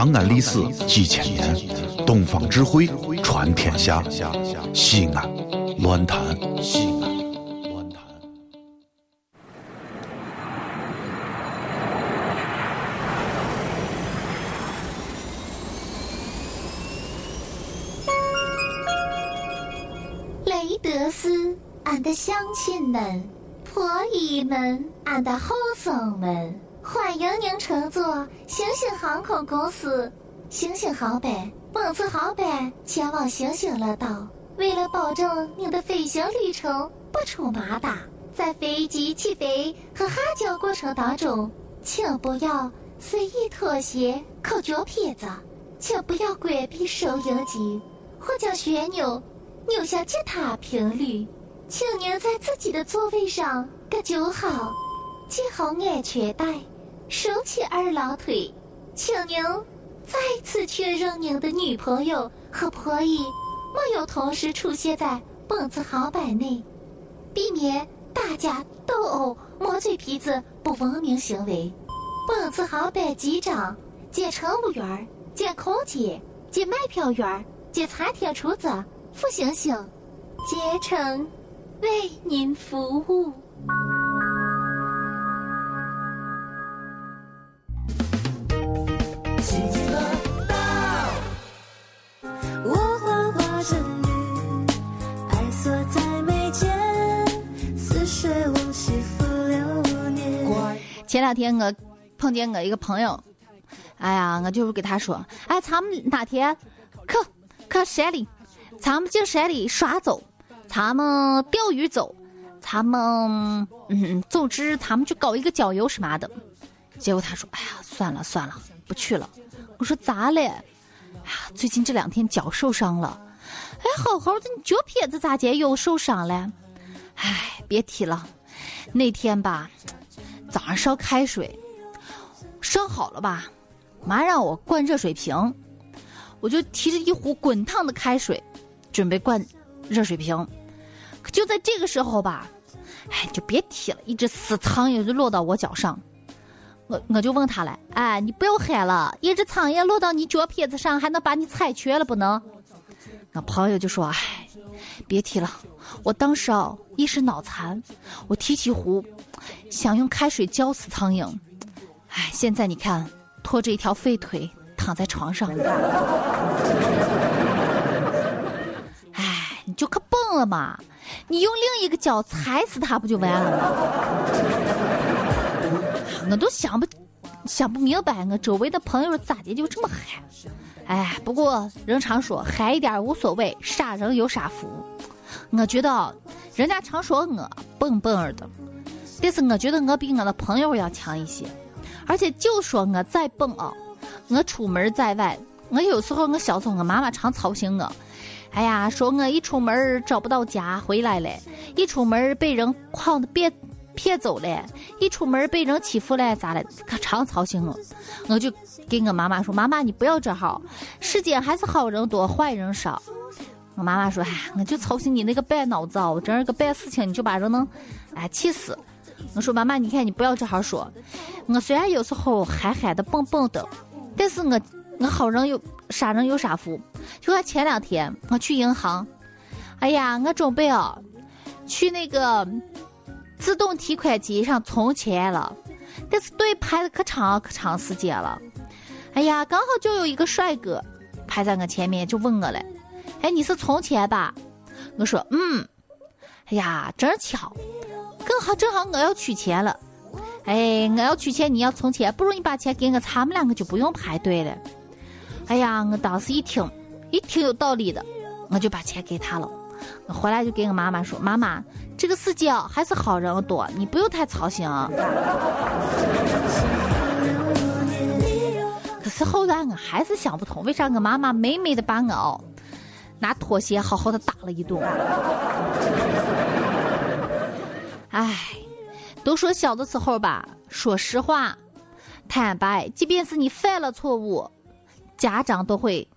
长安历史几千年，东方智慧传天下。西安，乱谈西安，乱谈。雷德斯，俺的乡亲们，婆姨们，俺的后生们，欢迎您乘坐星星航空公司星星航班、本次航班前往星星乐岛。为了保证您的飞行旅程不出马达，在飞机起飞和下降过程当中，请不要随意脱鞋、扣脚撇子，请不要关闭收音机或将旋钮扭向其他频率。请您在自己的座位上搁就好，系好安全带，收起二郎腿。请您再次确认您的女朋友和婆姨没有同时出现在本次航班内，避免打架斗殴、磨嘴皮子不文明行为。本次航班机长兼乘务员兼空姐兼卖票员兼餐厅厨子付星星，竭诚为您服务。前两天我碰见我一个朋友，哎呀，我就是给他说，哎，咱们哪天去去山里，咱们进山里耍走，咱们钓鱼走，咱们嗯，总之咱们去搞一个郊游什么的。结果他说，哎呀，算了算了，不去了。我说咋嘞？哎呀，最近这两天脚受伤了。哎，好好的，你脚撇子咋的又受伤了？哎，别提了，那天吧。早上烧开水，烧好了吧？妈让我灌热水瓶，我就提着一壶滚烫的开水，准备灌热水瓶。可就在这个时候吧，哎，就别提了，一只死苍蝇就落到我脚上。我我就问他了，哎，你不要喊了，一只苍蝇落到你脚撇子上，还能把你踩瘸了不能？那朋友就说，哎，别提了，我当时啊一时脑残，我提起壶。想用开水浇死苍蝇，哎，现在你看，拖着一条废腿躺在床上，哎，你就可笨了嘛！你用另一个脚踩死它不就完了吗？我都想不想不明白，我周围的朋友咋的就这么嗨？哎，不过人常说嗨一点无所谓，傻人有傻福。我觉得人家常说我笨笨儿的。但是我觉得我比我的朋友要强一些，而且就说我再笨啊，我出门在外，我有时候我小时候我妈妈常操心我，哎呀，说我一出门找不到家回来了，一出门被人诓的别骗走了，一出门被人欺负了咋了，可常操心我，我就给我妈妈说，妈妈你不要这号，世间还是好人多坏人少。我妈妈说，哎，我就操心你那个笨脑子啊，我这儿个办事情你就把人能，哎气死。我说妈妈，你看你不要这号说。我虽然有时候憨憨的、笨笨的，但是我我好人有傻人有傻福。就像前两天我去银行，哎呀，我准备啊去那个自动提款机上存钱了，但是队排的可长可长时间了。哎呀，刚好就有一个帅哥排在我前面，就问我了：“哎，你是存钱吧？”我说：“嗯。”哎呀，真巧。更好正好我要取钱了，哎，我要取钱，你要存钱，不如你把钱给我，咱们两个就不用排队了。哎呀，我当时一听，一听有道理的，我就把钱给他了。我回来就给我妈妈说：“妈妈，这个世界啊，还是好人多，你不用太操心啊。”可是后来我还是想不通，为啥我妈妈美美的把我哦拿拖鞋好好的打了一顿。唉，都说小的时候吧，说实话、坦白，即便是你犯了错误，家长都会，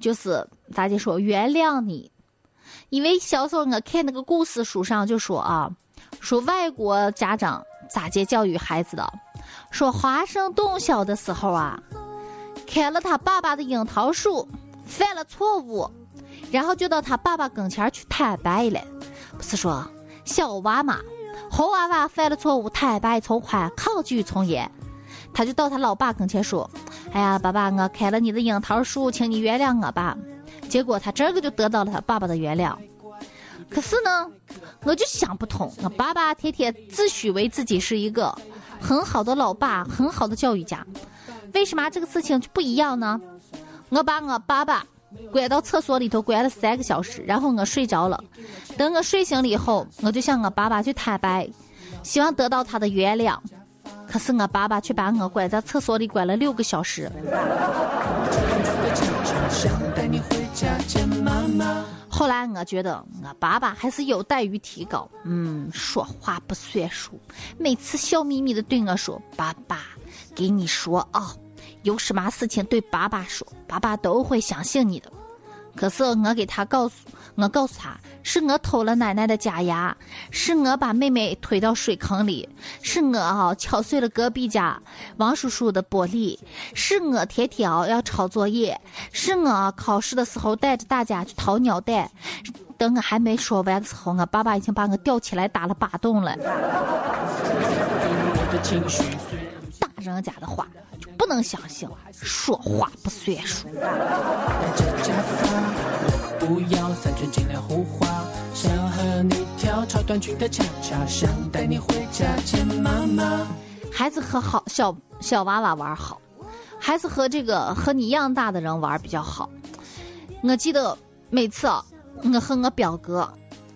就是咋就说原谅你。因为小时候我看那个故事书上就说啊，说外国家长咋接教育孩子的，说华盛顿小的时候啊，开了他爸爸的樱桃树，犯了错误，然后就到他爸爸跟前去坦白了。不是说小娃嘛，猴娃娃犯了错误，坦白从宽，抗拒从严。他就到他老爸跟前说：“哎呀，爸爸，我开了你的樱桃树，请你原谅我吧。”结果他这个就得到了他爸爸的原谅。可是呢，我就想不通，我爸爸天天自诩为自己是一个很好的老爸，很好的教育家，为什么这个事情就不一样呢？我把我爸爸关到厕所里头关了三个小时，然后我睡着了。等我睡醒了以后，我就向我爸爸去坦白，希望得到他的原谅。可是我爸爸却把我关在厕所里关了六个小时。你回家见妈妈后来我觉得我爸爸还是有待于提高。嗯，说话不算数，每次笑眯眯的对我说：“爸爸，给你说啊，有什么事情对爸爸说，爸爸都会相信你的。”可是我给他告诉我告诉他，是我偷了奶奶的假牙，是我把妹妹推到水坑里，是我啊敲碎了隔壁家王叔叔的玻璃，是我天天啊要抄作业，是我考试的时候带着大家去掏鸟蛋。等我还没说完的时候，我爸爸已经把我吊起来打了八洞了。大人家的话能相信，说话不算数。不要三寸金莲胡话，想和你跳超短裙的恰恰，想带你回家见妈妈。孩子和好小小娃娃玩好，孩子和这个和你一样大的人玩比较好。我记得每次啊，我和我表哥，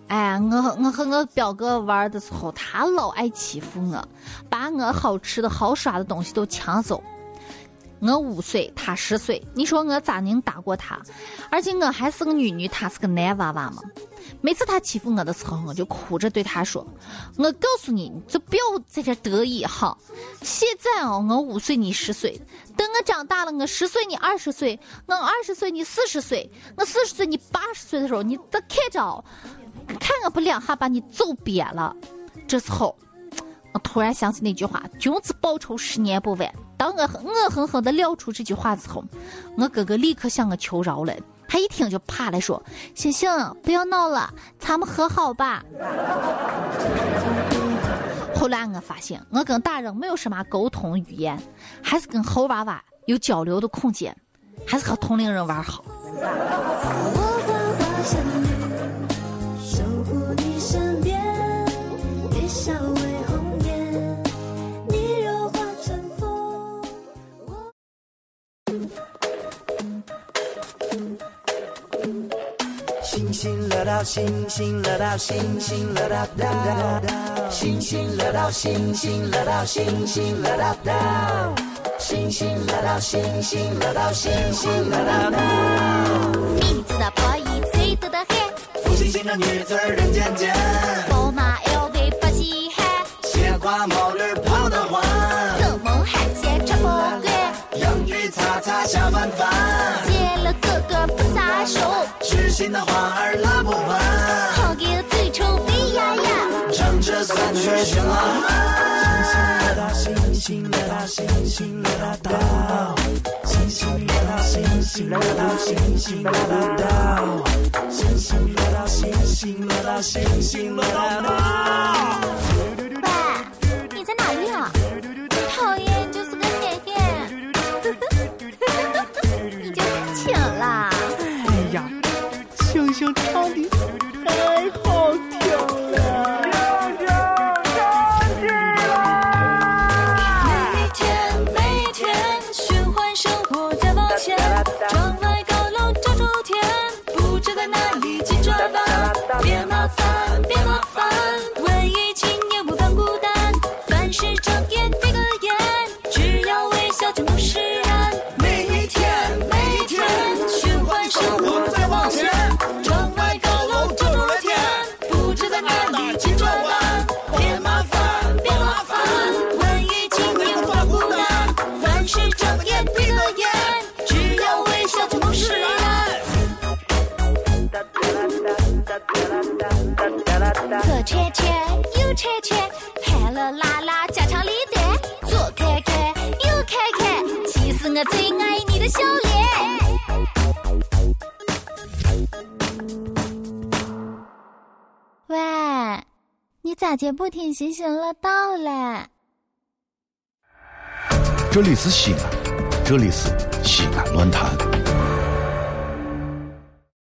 哎，我我和我表哥玩的时候，他老爱欺负我，把我好吃的好耍的东西都抢走。我五岁，他十岁，你说我咋能打过他？而且我还是个女女，他是个男娃娃嘛。每次他欺负我的时候，我就哭着对他说：“我告诉你，你就不要在这得意哈。现在哦，我五岁，你十岁，等我长大了，我十岁，你二十岁，我二十岁，你四十岁，我四十岁，你八十岁的时候，你再看着，看我不两下把你揍扁了。这时候，我突然想起那句话：君子报仇，十年不晚。”当我恶狠狠地撂出这句话之后，我哥哥立刻向我求饶了。他一听就怕了，说：“星星，不要闹了，咱们和好吧。”后来我发现，我跟大人没有什么沟通语言，还是跟猴娃娃有交流的空间，还是和同龄人玩好。守护你身边星星乐道，星星乐道，星星乐道道，星星乐道，星星乐道，星星乐道道，星星乐道，星星乐道，星星乐道道。你知道破译最多的很，负心心的女子人间间，宝的花儿拉不完，好个嘴臭肥呀呀，唱着三曲循环。星星乐道，星星乐道，星星乐道，星星乐道，星星乐道，星星乐道，星星乐道，星星乐道。喂，你在哪里啊？讨厌，就是个黑黑。你就请了。哎呀。星星唱的太好最爱你的笑脸。喂，你咋就不听行行乐道嘞？这里是西安，这里是西安论坛。